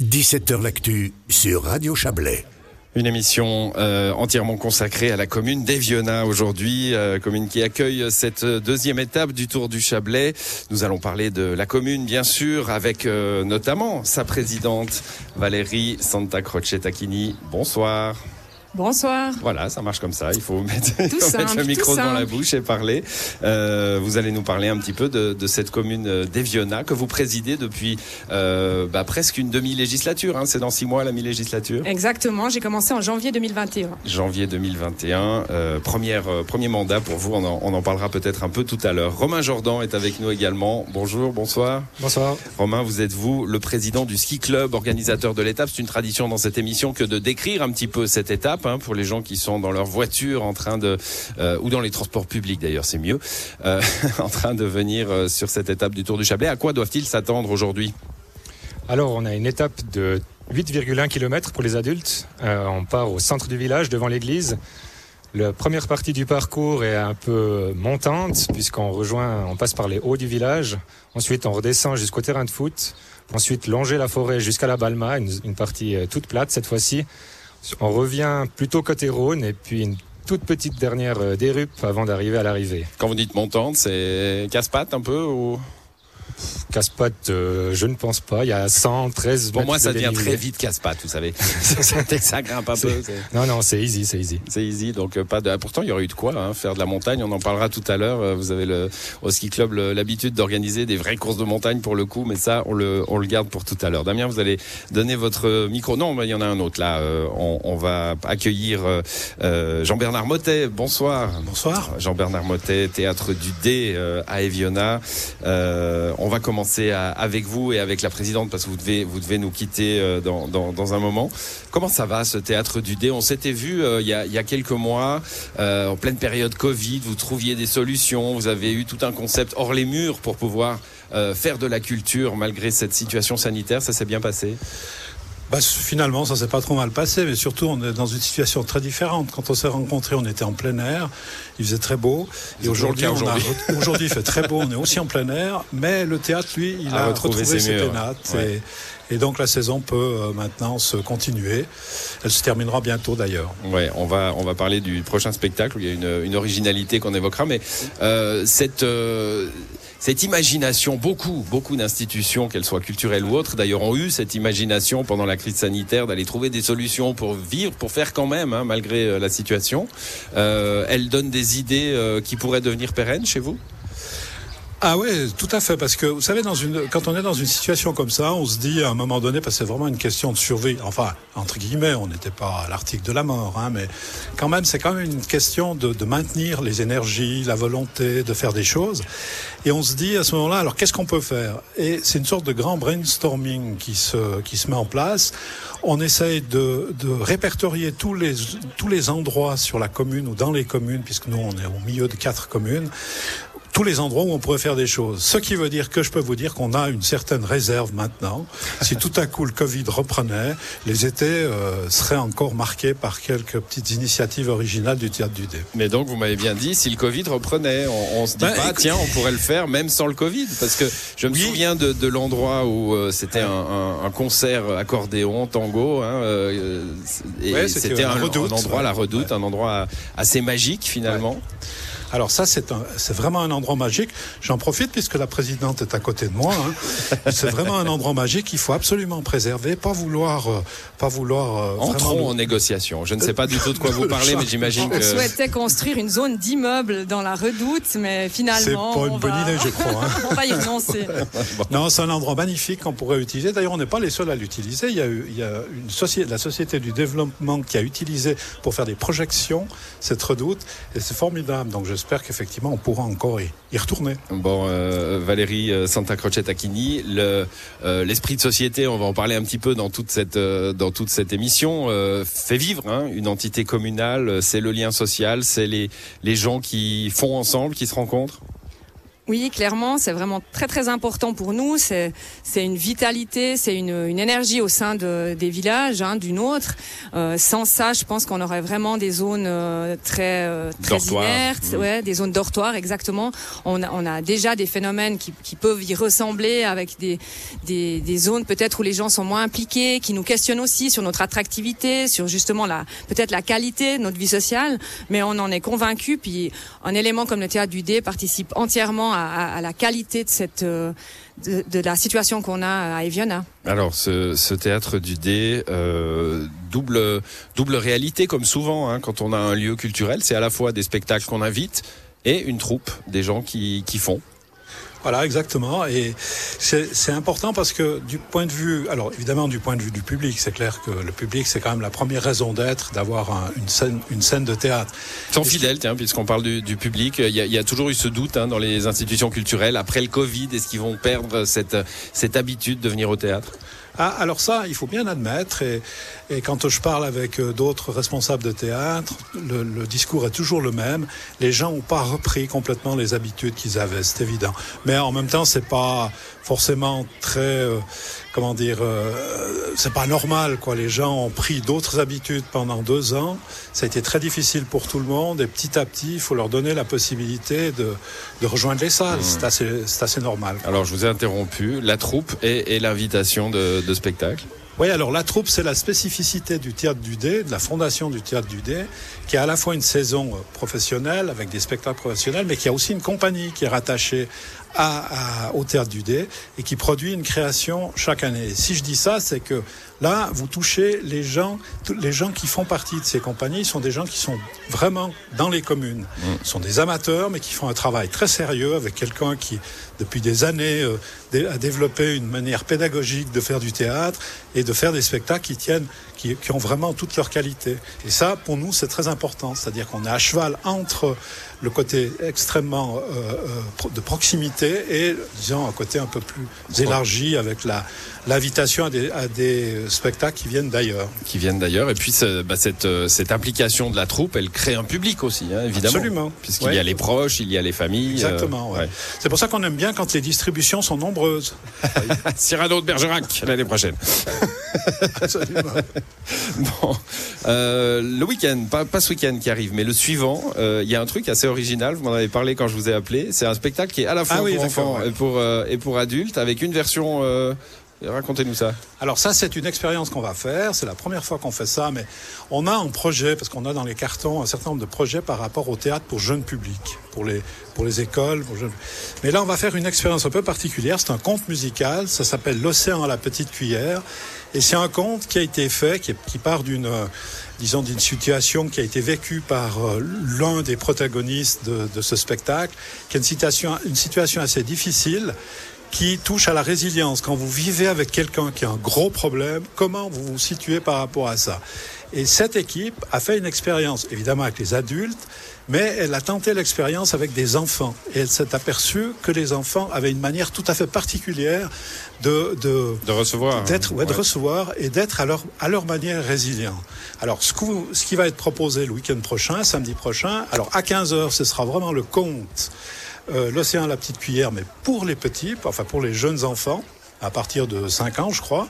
17h L'actu sur Radio Chablais. Une émission euh, entièrement consacrée à la commune d'Eviona aujourd'hui, euh, commune qui accueille cette deuxième étape du Tour du Chablais. Nous allons parler de la commune, bien sûr, avec euh, notamment sa présidente Valérie Santa Croce Tacchini. Bonsoir. Bonsoir. Voilà, ça marche comme ça. Il faut mettre, il faut mettre le micro dans la bouche et parler. Euh, vous allez nous parler un petit peu de, de cette commune d'Eviona que vous présidez depuis euh, bah, presque une demi-législature. Hein. C'est dans six mois la mi-législature. Exactement. J'ai commencé en janvier 2021. Janvier 2021. Euh, première, euh, premier mandat pour vous. On en, on en parlera peut-être un peu tout à l'heure. Romain Jordan est avec nous également. Bonjour, bonsoir. Bonsoir. Romain, vous êtes vous le président du ski club, organisateur de l'étape. C'est une tradition dans cette émission que de décrire un petit peu cette étape hein, pour les gens qui sont dans leur voiture en train de euh, ou dans les transports publics d'ailleurs, c'est mieux, euh, en train de venir euh, sur cette étape du Tour du Chablais. À quoi doivent-ils s'attendre aujourd'hui? Alors, on a une étape de 8,1 km pour les adultes. On part au centre du village devant l'église. La première partie du parcours est un peu montante puisqu'on rejoint, on passe par les hauts du village. Ensuite, on redescend jusqu'au terrain de foot. Ensuite, longer la forêt jusqu'à la Balma, une, partie toute plate cette fois-ci. On revient plutôt côté Rhône et puis une toute petite dernière euh, dérupe avant d'arriver à l'arrivée. Quand vous dites montante, c'est casse-patte un peu ou? Casse-patte, euh, je ne pense pas. Il y a 113 Pour mètres moi, de ça devient dénivelé. très vite casse-patte, vous savez. ça, ça grimpe un peu. Non, non, c'est easy, c'est easy. C'est easy, donc euh, pas de. Pourtant, il y aurait eu de quoi hein, faire de la montagne. On en parlera tout à l'heure. Euh, Vous avez le au ski club l'habitude d'organiser des vraies courses de montagne pour le coup, mais ça, on le on le garde pour tout à l'heure. Damien, vous allez donner votre micro. Non, mais il y en a un autre là. Euh, on, on va accueillir euh, euh, Jean-Bernard Motet. Bonsoir. Bonsoir. Jean-Bernard Motet, théâtre du D euh, à Eviona. Euh, on va commencer avec vous et avec la présidente parce que vous devez, vous devez nous quitter euh, dans, un moment. Comment ça va ce théâtre du D On s'était vu euh, il, y a, quelques mois, euh, en pleine période Covid, vous trouviez des solutions, vous avez eu tout un concept hors les murs pour pouvoir faire de la culture malgré cette situation sanitaire. Ça s'est bien passé? Bah, finalement, ça s'est pas trop mal passé, mais surtout, on est dans une situation très différente. Quand on s'est rencontrés, on était en plein air, il faisait très beau. Et aujourd'hui, aujourd'hui. il fait très beau, on est aussi en plein air, mais le théâtre, lui, il A a, retrouvé retrouvé, ses pénates. ouais. Et, et donc, la saison peut euh, maintenant se continuer. Elle se terminera bientôt, d'ailleurs. Ouais, on va on va parler du prochain spectacle où il y a une, une originalité qu'on évoquera, mais euh, cette euh, cette imagination, beaucoup beaucoup d'institutions, qu'elles soient culturelles ou autres, d'ailleurs ont eu cette imagination pendant la crise sanitaire d'aller trouver des solutions pour vivre, pour faire quand même, hein, malgré euh, la situation. Euh, elles donnent des idées euh, qui pourraient devenir pérennes chez vous? Ah oui, tout à fait, parce que vous savez, dans une, quand on est dans une situation comme ça, on se dit à un moment donné, parce que c'est vraiment une question de survie, enfin, entre guillemets, on n'était pas à l'article de la mort, hein, mais quand même, c'est quand même une question de, de maintenir les énergies, la volonté de faire des choses. Et on se dit à ce moment-là, alors qu'est-ce qu'on peut faire? Et c'est une sorte de grand brainstorming qui se, qui se met en place. On essaye de, de répertorier tous les, tous les endroits sur la commune ou dans les communes, puisque nous, on est au milieu de quatre communes, tous les endroits où on pourrait faire des choses. Ce qui veut dire que je peux vous dire qu'on a une certaine réserve maintenant. Si tout à coup le Covid reprenait, les étés euh, seraient encore marqués par quelques petites initiatives originales du théâtre du Dé. Mais donc vous m'avez bien dit, si le Covid reprenait, on, on se dit Bah, pas, écoute- tiens, on pourrait le faire même sans le Covid, parce que je me Oui. souviens de, de l'endroit où euh, c'était un, un- un concert accordéon, tango, hein, euh, et Ouais, c'était un, endroit, ouais. la Redoute, un endroit assez magique finalement. Alors ça, c'est c'est vraiment un endroit magique. J'en profite puisque la présidente est à côté de moi. hein. c'est vraiment un endroit magique qu'il faut absolument préserver, pas vouloir, euh, pas vouloir. euh, Entrons nous- en négociation. Je ne sais pas du tout de quoi vous parlez, mais j'imagine On que souhaitait construire une zone d'immeubles dans la redoute, mais C'est finalement, pas on une bonne va... idée, je crois. hein. on va y renoncer. Non, c'est un endroit magnifique qu'on pourrait utiliser. D'ailleurs, on n'est pas les seuls à l'utiliser. Il y a, eu- il y a une société, la Société du Développement qui a utilisé pour faire des projections cette redoute. Et c'est formidable. Donc j'espère qu'effectivement, on pourra encore y, retourner. Bon, euh, Valérie euh, Santa Croce Tacchini, le, euh, l'esprit de société, on va en parler un petit peu dans toute cette, euh, dans toute cette émission, euh, fait vivre hein, une entité communale, c'est le lien social, c'est les, les gens qui font ensemble, qui se rencontrent. Oui, clairement, c'est vraiment très très important pour nous. C'est c'est une vitalité, c'est une, une énergie au sein de, des villages, hein, d'une autre. Euh, sans ça, je pense qu'on aurait vraiment des zones euh, très euh, très inertes, Mmh. ouais, des zones dortoirs exactement. On a, on a déjà des phénomènes qui, qui peuvent y ressembler avec des des, des zones peut-être où les gens sont moins impliqués, qui nous questionnent aussi sur notre attractivité, sur justement la peut-être la qualité de notre vie sociale. Mais on en est convaincu. Puis un élément comme le théâtre du dé participe entièrement à, à- la qualité de cette euh, de, la situation qu'on a à Eviona. Alors, ce, ce théâtre du dé, euh, double, double réalité, comme souvent, hein, quand on a un lieu culturel, c'est à la fois des spectacles qu'on invite et une troupe, des gens qui, qui font. Voilà, exactement. Et c'est important parce que du point de vue, alors évidemment du point de vue du public, c'est clair que le public c'est quand même la première raison d'être d'avoir un- une scène, une scène de théâtre. Sans fidèles, tiens, puisqu'on parle du, du public, il y, a, il y a toujours eu ce doute hein, dans les institutions culturelles. Après le Covid, est-ce qu'ils vont perdre cette, cette habitude de venir au théâtre? Ah, alors ça, il faut bien admettre. Et, quand je parle avec euh, d'autres responsables de théâtre, le, le discours est toujours le même. Les gens n'ont pas repris complètement les habitudes qu'ils avaient, c'est évident. Mais en même temps, c'est pas forcément très, euh, comment dire, euh, c'est pas normal, quoi. Les gens ont pris d'autres habitudes pendant deux ans. Ça a été très difficile pour tout le monde. Et petit à petit, il faut leur donner la possibilité de, de rejoindre les salles. C'est assez, c'est assez normal. Alors, je vous ai interrompu. La troupe et, et l'invitation de, de spectacle. Oui, alors la troupe, c'est la spécificité du théâtre du Dé, de la fondation du théâtre du Dé, qui a à la fois une saison euh, professionnelle avec des spectacles professionnels, mais qui a aussi une compagnie qui est rattachée à, à- au théâtre du Dé et qui produit une création chaque année. Et si je dis ça, c'est que là, vous touchez les gens, les gens qui font partie de ces compagnies sont des gens qui sont vraiment dans les communes. Ce sont des amateurs, mais qui font un travail très sérieux avec quelqu'un qui, depuis des années, euh, a développé une manière pédagogique de faire du théâtre et de faire des spectacles qui tiennent, qui, qui ont vraiment toute leur qualité. Et ça, pour nous, c'est très important. C'est-à-dire qu'on est à cheval entre le côté extrêmement euh, euh, de proximité et, disons, un côté un peu plus élargi avec la l'invitation à des, à des spectacles qui viennent d'ailleurs. qui viennent d'ailleurs. Et puis bah, cette, euh, cette implication de la troupe, elle crée un public aussi, hein, évidemment. Absolument. Puisqu'il Ouais. y a les proches, il y a les familles. Exactement. euh, ouais. C'est pour ça qu'on aime bien quand les distributions sont nombreuses. Cyrano de Bergerac l'année prochaine. Absolument. Bon, euh, le week-end, pas, pas ce week-end qui arrive, mais le suivant, euh, il y a un truc assez original. Vous m'en avez parlé quand je vous ai appelé. C'est un spectacle qui est à la fois Ah oui, pour enfants ouais. et pour euh, et pour adultes, avec une version. Racontez-nous ça. Alors ça, c'est une expérience qu'on va faire. C'est la première fois qu'on fait ça, mais on a un projet parce qu'on a dans les cartons un certain nombre de projets par rapport au théâtre pour jeunes publics, pour les pour les écoles. Pour jeunes... Mais là, on va faire une expérience un peu particulière. C'est un conte musical. Ça s'appelle L'océan à la petite cuillère, et c'est un conte qui a été fait, qui, part d'une euh, disons d'une situation qui a été vécue par euh, l'un des protagonistes de, de ce spectacle, qui est une situation une situation assez difficile qui touche à la résilience. Quand vous vivez avec quelqu'un qui a un gros problème, comment vous vous situez par rapport à ça? Et cette équipe a fait une expérience, évidemment avec les adultes, mais elle a tenté l'expérience avec des enfants. Et elle s'est aperçue que les enfants avaient une manière tout à fait particulière de... de De recevoir. d'être ouais, de recevoir et d'être à leur à leur manière résilient. Alors ce, que vous- ce qui va être proposé le week-end prochain, samedi prochain, alors à 15h, ce sera vraiment le conte euh, l'océan à la petite cuillère mais pour les petits, enfin pour les jeunes enfants à partir de 5 ans, je crois.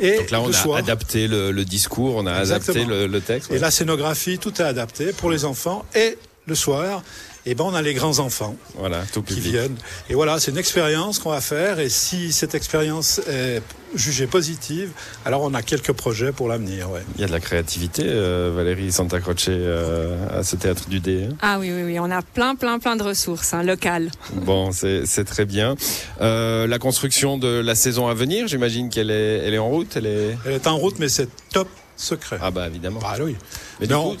Et Donc là, on a soir, adapté le, le discours, on a Exactement. adapté le, le texte. et la scénographie, tout est adapté pour les enfants et le soir, et ben on a les grands enfants Voilà, tout qui viennent. Et voilà, c'est une expérience qu'on va faire. Et si cette expérience est jugée positive, alors on a quelques projets pour l'avenir. Ouais. Il y a de la créativité, euh, Valérie Santa Croce, euh, à ce théâtre du dé. hein. Ah oui, oui, oui, on a plein, plein, plein de ressources hein, locales. Bon, c'est très bien. Euh, la construction de la saison à venir, j'imagine qu'elle est, elle est en route. Elle est. Elle est en route, mais c'est top secret. Ah bah évidemment. Ah oui. Mais du non, coup,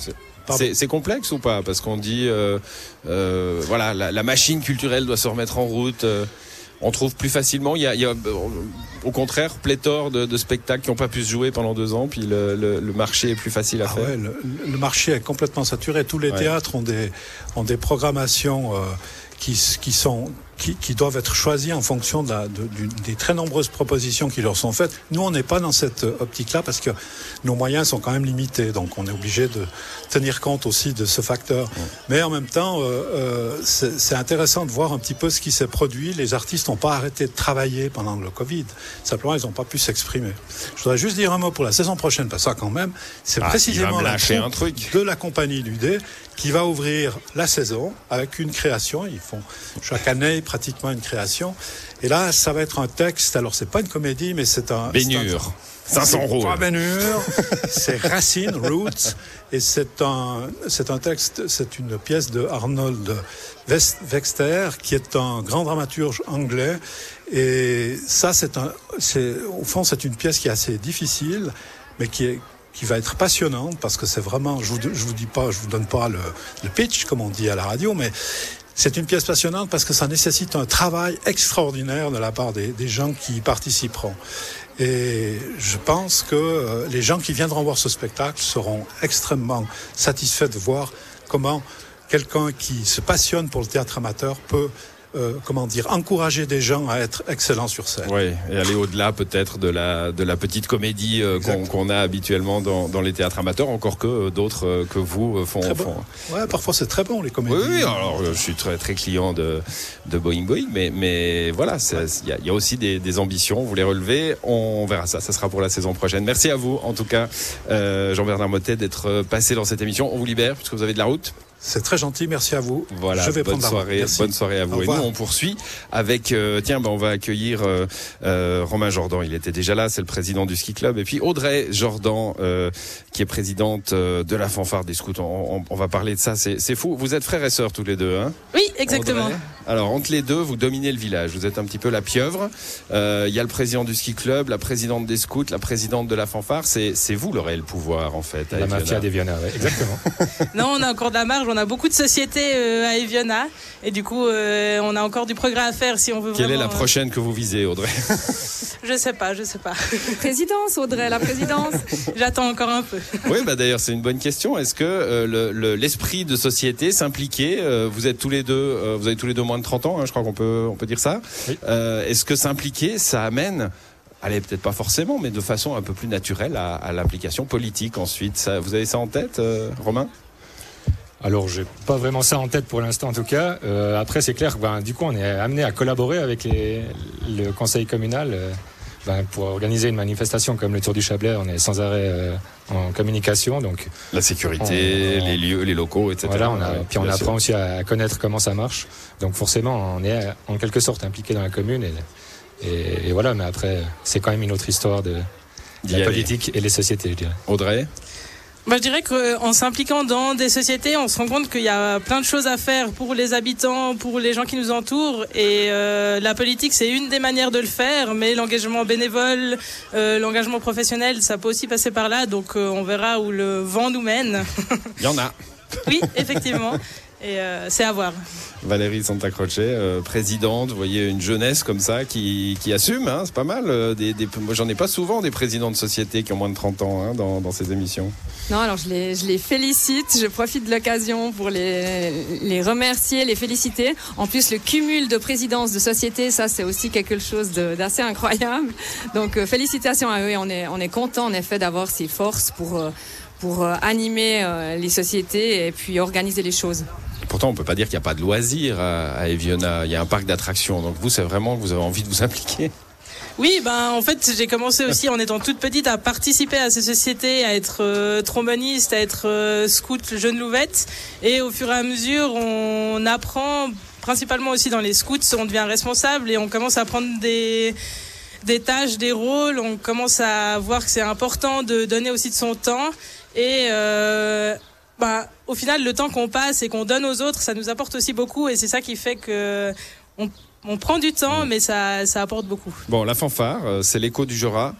c'est- complexe ou pas Parce qu'on dit, euh, euh, voilà, la, la machine culturelle doit se remettre en route. euh, on trouve plus facilement. Il y a, il y a, euh, au contraire, pléthore de, de spectacles qui n'ont pas pu se jouer pendant deux ans, puis le, le- le marché est plus facile à Ah faire. ouais, le, le marché est complètement saturé. Tous les Ouais. théâtres ont des, ont des programmations qui sont qui, qui, doivent être choisis en fonction de la, de, des très nombreuses propositions qui leur sont faites. Nous, on n'est pas dans cette optique-là parce que nos moyens sont quand même limités, donc on est obligé de tenir compte aussi de ce facteur. Ouais. Mais en même temps, euh, euh, c'est intéressant de voir un petit peu ce qui s'est produit. Les artistes n'ont pas arrêté de travailler pendant le Covid. Simplement, ils n'ont pas pu s'exprimer. Je voudrais juste dire un mot pour la saison prochaine, parce que ça, quand même, c'est Ah, précisément la un truc. de la compagnie du dé qui va ouvrir la saison avec une création. Ils font chaque année pratiquement une création. Et là, ça va être un texte. Alors, c'est pas une comédie, mais c'est un. Bénure. 500 euros. C'est Racine, Roots. Et c'est un, c'est un texte, c'est une pièce de Arnold Wexter, qui est un grand dramaturge anglais. Et ça, c'est un, c'est, au fond, c'est une pièce qui est assez difficile, mais qui est, qui va être passionnante parce que c'est vraiment, je vous, je vous dis pas, je vous donne pas le, le pitch, comme on dit à la radio, mais c'est une pièce passionnante parce que ça nécessite un travail extraordinaire de la part des, gens qui y participeront. Et je pense que euh, les gens qui viendront voir ce spectacle seront extrêmement satisfaits de voir comment quelqu'un qui se passionne pour le théâtre amateur peut, euh, comment dire, encourager des gens à être excellents sur scène. Oui, et aller au-delà peut-être de la, de la petite comédie euh, qu'on a habituellement dans, dans les théâtres amateurs, encore que euh, d'autres que vous font. Bon. font- Ouais, parfois c'est très bon les comédies. Oui, oui, alors je suis très très client de, de Boeing Boeing, mais, mais voilà, il y, a- il y a aussi des, des ambitions, vous les relevez, on verra ça, ça sera pour la saison prochaine. Merci à vous, en tout cas, Jean-Bernard Motet, d'être passé dans cette émission. On vous libère, puisque vous avez de la route. C'est très gentil, merci à vous. Voilà, je vais bonne prendre la route. soirée, bonne soirée à vous. Au Et nous, on poursuit avec, euh, tiens, ben, on va accueillir euh, euh, Romain Jordan. Il était déjà là, c'est le président du ski club. Et puis Audrey Jordan, euh, qui est présidente euh, de la fanfare des scouts. On, on- on va parler de ça. C'est fou. Vous êtes frères et sœurs tous les deux, hein? Oui, exactement. Audrey? Alors entre les deux, vous dominez le village. Vous êtes un petit peu la pieuvre. Euh, Il y a le président du ski club, la présidente des scouts, la présidente de la fanfare. C'est vous le réel pouvoir en fait. La mafia ouais, exactement. Non, on a encore de la marge, on a beaucoup de sociétés euh, à Eviona et du coup, euh, on a encore du progrès à faire si on veut Quelle est la prochaine que vous visez, Audrey? Euh, Je sais pas, je sais pas. Présidence, Audrey, la présidence. J'attends encore un peu. Oui, bah d'ailleurs c'est une bonne question. Est-ce que euh, le- le- l'esprit de société, s'impliquer, euh, vous êtes tous les deux, euh, vous avez tous les deux moins de 30 ans, hein, je crois qu'on peut, on peut dire ça. Oui. Euh, Est-ce que s'impliquer, ça amène, allez peut-être pas forcément, mais de façon un peu plus naturelle à, à l'implication politique ensuite? Ça, vous avez ça en tête, euh, Romain? Alors, j'ai pas vraiment ça en tête pour l'instant, en tout cas. Euh, après, c'est clair que ben, du coup, on est amené à collaborer avec les- le conseil communal euh, ben, pour organiser une manifestation comme le Tour du Chablais. On est sans arrêt euh, en communication, donc La sécurité, On- les lieux, les locaux, etc. voilà. On a, Ouais, puis on apprend sûr. aussi à connaître comment ça marche. Donc forcément, on est en quelque sorte impliqué dans la commune et, et, et voilà. Mais après, c'est quand même une autre histoire de, la politique et les sociétés, je dirais. Audrey? Bah, je dirais qu'en s'impliquant dans des sociétés, on se rend compte qu'il y a plein de choses à faire pour les habitants, pour les gens qui nous entourent. Et euh, la politique, c'est une des manières de le faire, mais l'engagement bénévole, euh, l'engagement professionnel, ça peut aussi passer par là. Donc euh, on verra où le vent nous mène. Il y en a. oui, effectivement. Et euh, c'est à voir. Valérie Santa Croce, euh, présidente, vous voyez une jeunesse comme ça qui, qui assume, hein, c'est pas mal. euh, des, des- moi j'en ai pas souvent des présidents de société qui ont moins de 30 ans hein, dans, dans ces émissions. Non, alors je les, je les félicite. Je profite de l'occasion pour les, les remercier, les féliciter. En plus, le cumul de présidences de société, ça, c'est aussi quelque chose de- d'assez incroyable. Donc, euh, félicitations à eux et on est, on est content en effet d'avoir ces forces pour, pour euh, animer euh, les sociétés et puis organiser les choses. Pourtant, on peut pas dire qu'il n'y a pas de loisirs à, à Eviona. Il y a un parc d'attractions. Donc vous, c'est vraiment que vous avez envie de vous impliquer. Oui, ben en fait, j'ai commencé aussi en étant toute petite à participer à ces sociétés, à être euh, tromboniste, à être euh, scout jeune louvette. Et au fur et à mesure, on apprend, principalement aussi dans les scouts, on devient responsable et on commence à prendre des des tâches, des rôles. On commence à voir que c'est important de donner aussi de son temps. Et euh, bah, au final, le temps qu'on passe et qu'on donne aux autres, ça nous apporte aussi beaucoup. Et c'est ça qui fait que on, on prend du temps, mais ça, ça apporte beaucoup. Bon, la fanfare, euh, c'est l'écho du Jura.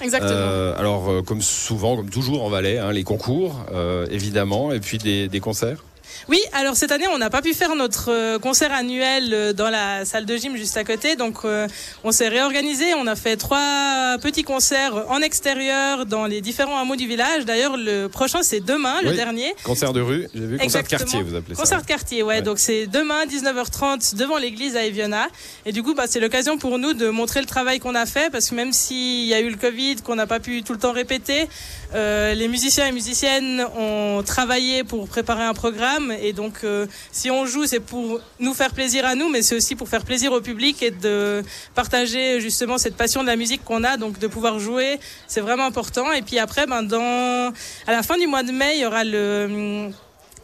Exactement. Euh, alors, euh, comme souvent, comme toujours en Valais, hein, les concours, euh, évidemment, et puis des, des concerts. Oui, alors cette année, on n'a pas pu faire notre euh, concert annuel euh, dans la salle de gym juste à côté, donc euh, on s'est réorganisé. On a fait trois petits concerts en extérieur dans les différents hameaux du village. D'ailleurs, le prochain c'est demain, le dernier. Concert de rue, j'ai vu concert de quartier, vous appelez ça. Concert de quartier, ouais. Ouais. Donc c'est demain 19h30 devant l'église à Eviona. Et du coup, bah, c'est l'occasion pour nous de montrer le travail qu'on a fait parce que même s'il y a eu le Covid, qu'on n'a pas pu tout le temps répéter, euh, les musiciens et musiciennes ont travaillé pour préparer un programme. Et donc, euh, si on joue, c'est pour nous faire plaisir à nous, mais c'est aussi pour faire plaisir au public et de partager justement cette passion de la musique qu'on a. Donc, de pouvoir jouer, c'est vraiment important. Et puis après, ben, dans, à la fin du mois de mai, il y aura le hum,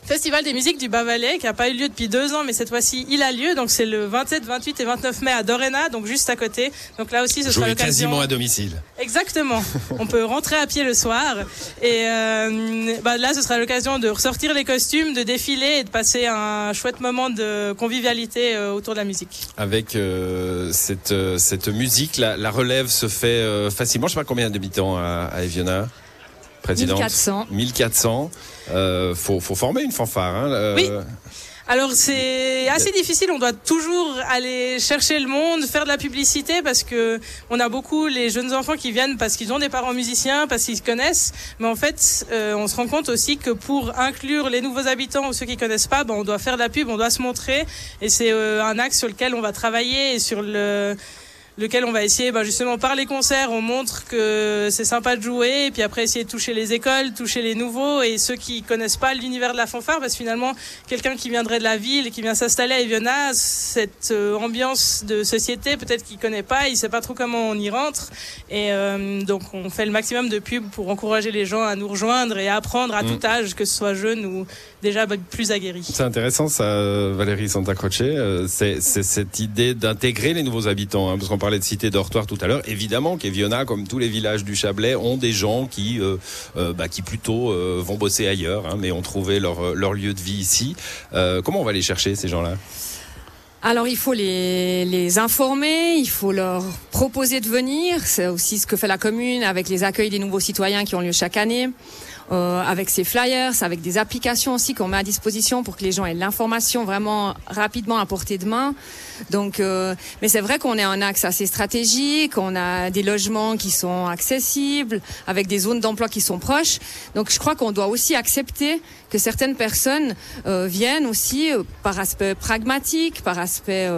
Festival des musiques du Bas-Valais qui n'a pas eu lieu depuis deux ans, mais cette fois-ci il a lieu. Donc c'est le 27, 28 et 29 mai à Dorena, donc juste à côté. Donc là aussi ce sera l'occasion. quasiment à domicile. Exactement. On peut rentrer à pied le soir et euh, bah, là ce sera l'occasion de ressortir les costumes, de défiler et de passer un chouette moment de convivialité euh, autour de la musique. Avec euh, cette, cette musique, la, la relève se fait facilement. Je sais pas combien d'habitants à, à Eviona, présidente 1400. 1400. Euh, faut, faut former une fanfare. Hein, euh, Oui. Alors c'est assez difficile, on doit toujours aller chercher le monde, faire de la publicité parce que on a beaucoup les jeunes enfants qui viennent parce qu'ils ont des parents musiciens, parce qu'ils se connaissent, mais en fait euh, on se rend compte aussi que pour inclure les nouveaux habitants ou ceux qui connaissent pas, ben, on doit faire de la pub, on doit se montrer et c'est euh, un axe sur lequel on va travailler et sur le lequel on va essayer ben, justement par les concerts on montre que c'est sympa de jouer et puis après essayer de toucher les écoles toucher les nouveaux et ceux qui connaissent pas l'univers de la fanfare parce que finalement quelqu'un qui viendrait de la ville et qui vient s'installer à Eviona cette euh, ambiance de société peut-être qu'il connaît pas il sait pas trop comment on y rentre et euh, donc on fait le maximum de pub pour encourager les gens à nous rejoindre et à apprendre à Mm. tout âge que ce soit jeune ou déjà ben, plus aguerri C'est intéressant ça, Valérie Santa Croce. Euh, C'est c'est cette idée d'intégrer les nouveaux habitants, hein, parce qu'on parlait de cité dortoir tout à l'heure. Évidemment qu'Eviona, comme tous les villages du Chablais, ont des gens qui, euh, euh, bah, qui plutôt euh, vont bosser ailleurs, hein, mais ont trouvé leur, leur lieu de vie ici. Comment on va les chercher ces gens-là? Alors il faut les, les informer, il faut leur proposer de venir. C'est aussi ce que fait la commune avec les accueils des nouveaux citoyens qui ont lieu chaque année. Euh, avec ces flyers, avec des applications aussi qu'on met à disposition pour que les gens aient l'information vraiment rapidement à portée de main. Donc, euh, mais c'est vrai qu'on est un axe assez stratégique, on a des logements qui sont accessibles, avec des zones d'emploi qui sont proches. Donc, je crois qu'on doit aussi accepter que certaines personnes euh, viennent aussi euh, par aspect pragmatique, par aspect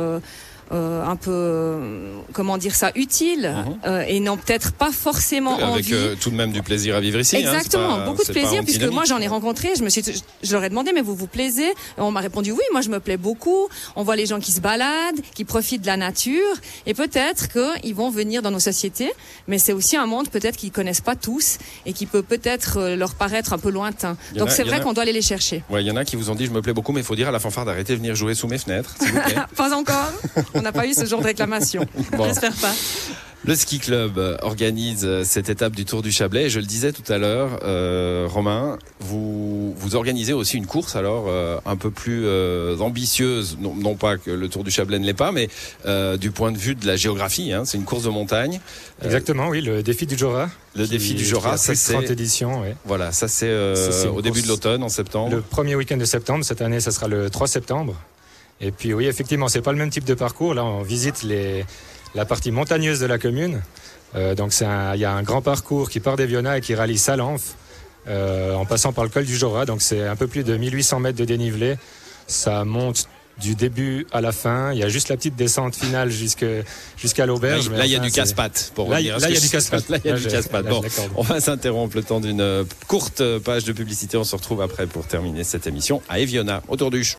euh, un peu, euh, comment dire ça, utile, Mhm. euh, et n'ont peut-être pas forcément Avec envie. euh, tout de même du plaisir à vivre ici. hein, Exactement, pas- beaucoup de plaisir puisque moi j'en ai rencontré, je me suis je leur ai demandé mais vous vous plaisez? Et On m'a répondu oui, moi je me plais beaucoup. On voit les gens qui se baladent, qui profitent de la nature et peut-être qu'ils vont venir dans nos sociétés, mais c'est aussi un monde peut-être qu'ils connaissent pas tous et qui peut peut-être euh, leur paraître un peu lointain. Donc c'est vrai qu'on doit aller les chercher. Ouais, il y en a qui vous ont dit je me plais beaucoup, mais il faut dire à la fanfare d'arrêter de venir jouer sous mes fenêtres, vous plaît. pas encore. On n'a pas eu ce genre de réclamation. Bon. j'espère pas Le ski club euh, organise euh, cette étape du Tour du Chablais. Et je le disais tout à l'heure, euh, Romain, vous vous organisez aussi une course alors euh, un peu plus euh, ambitieuse. Non, non pas que le Tour du Chablais ne l'est pas, mais euh, du point de vue de la géographie. Hein, c'est une course de montagne. Euh, Exactement, oui, le défi du Jura. Le qui- défi du qui Jura, a ça de 30 c'est éditions, oui. voilà, ça c'est euh, c'est au début de l'automne, en septembre. Le premier week-end de septembre, cette année, ça sera le 3 septembre. Et puis oui, effectivement, c'est pas le même type de parcours. Là, on visite les, la partie montagneuse de la commune. Euh, donc il y a un grand parcours qui part d'Eviona et qui rallie Salenf euh, en passant par le col du Jura. Donc c'est un peu plus de 1800 mètres de dénivelé. Ça monte du début à la fin. Il y a juste la petite descente finale jusqu'à l'auberge. là, il y a du casse-pattes. Pour Là, il y a du casse-pattes. Là, il y a du là, Bon, on va s'interrompre le temps d'une euh, courte page de publicité. On se retrouve après pour terminer cette émission à Eviona, autour du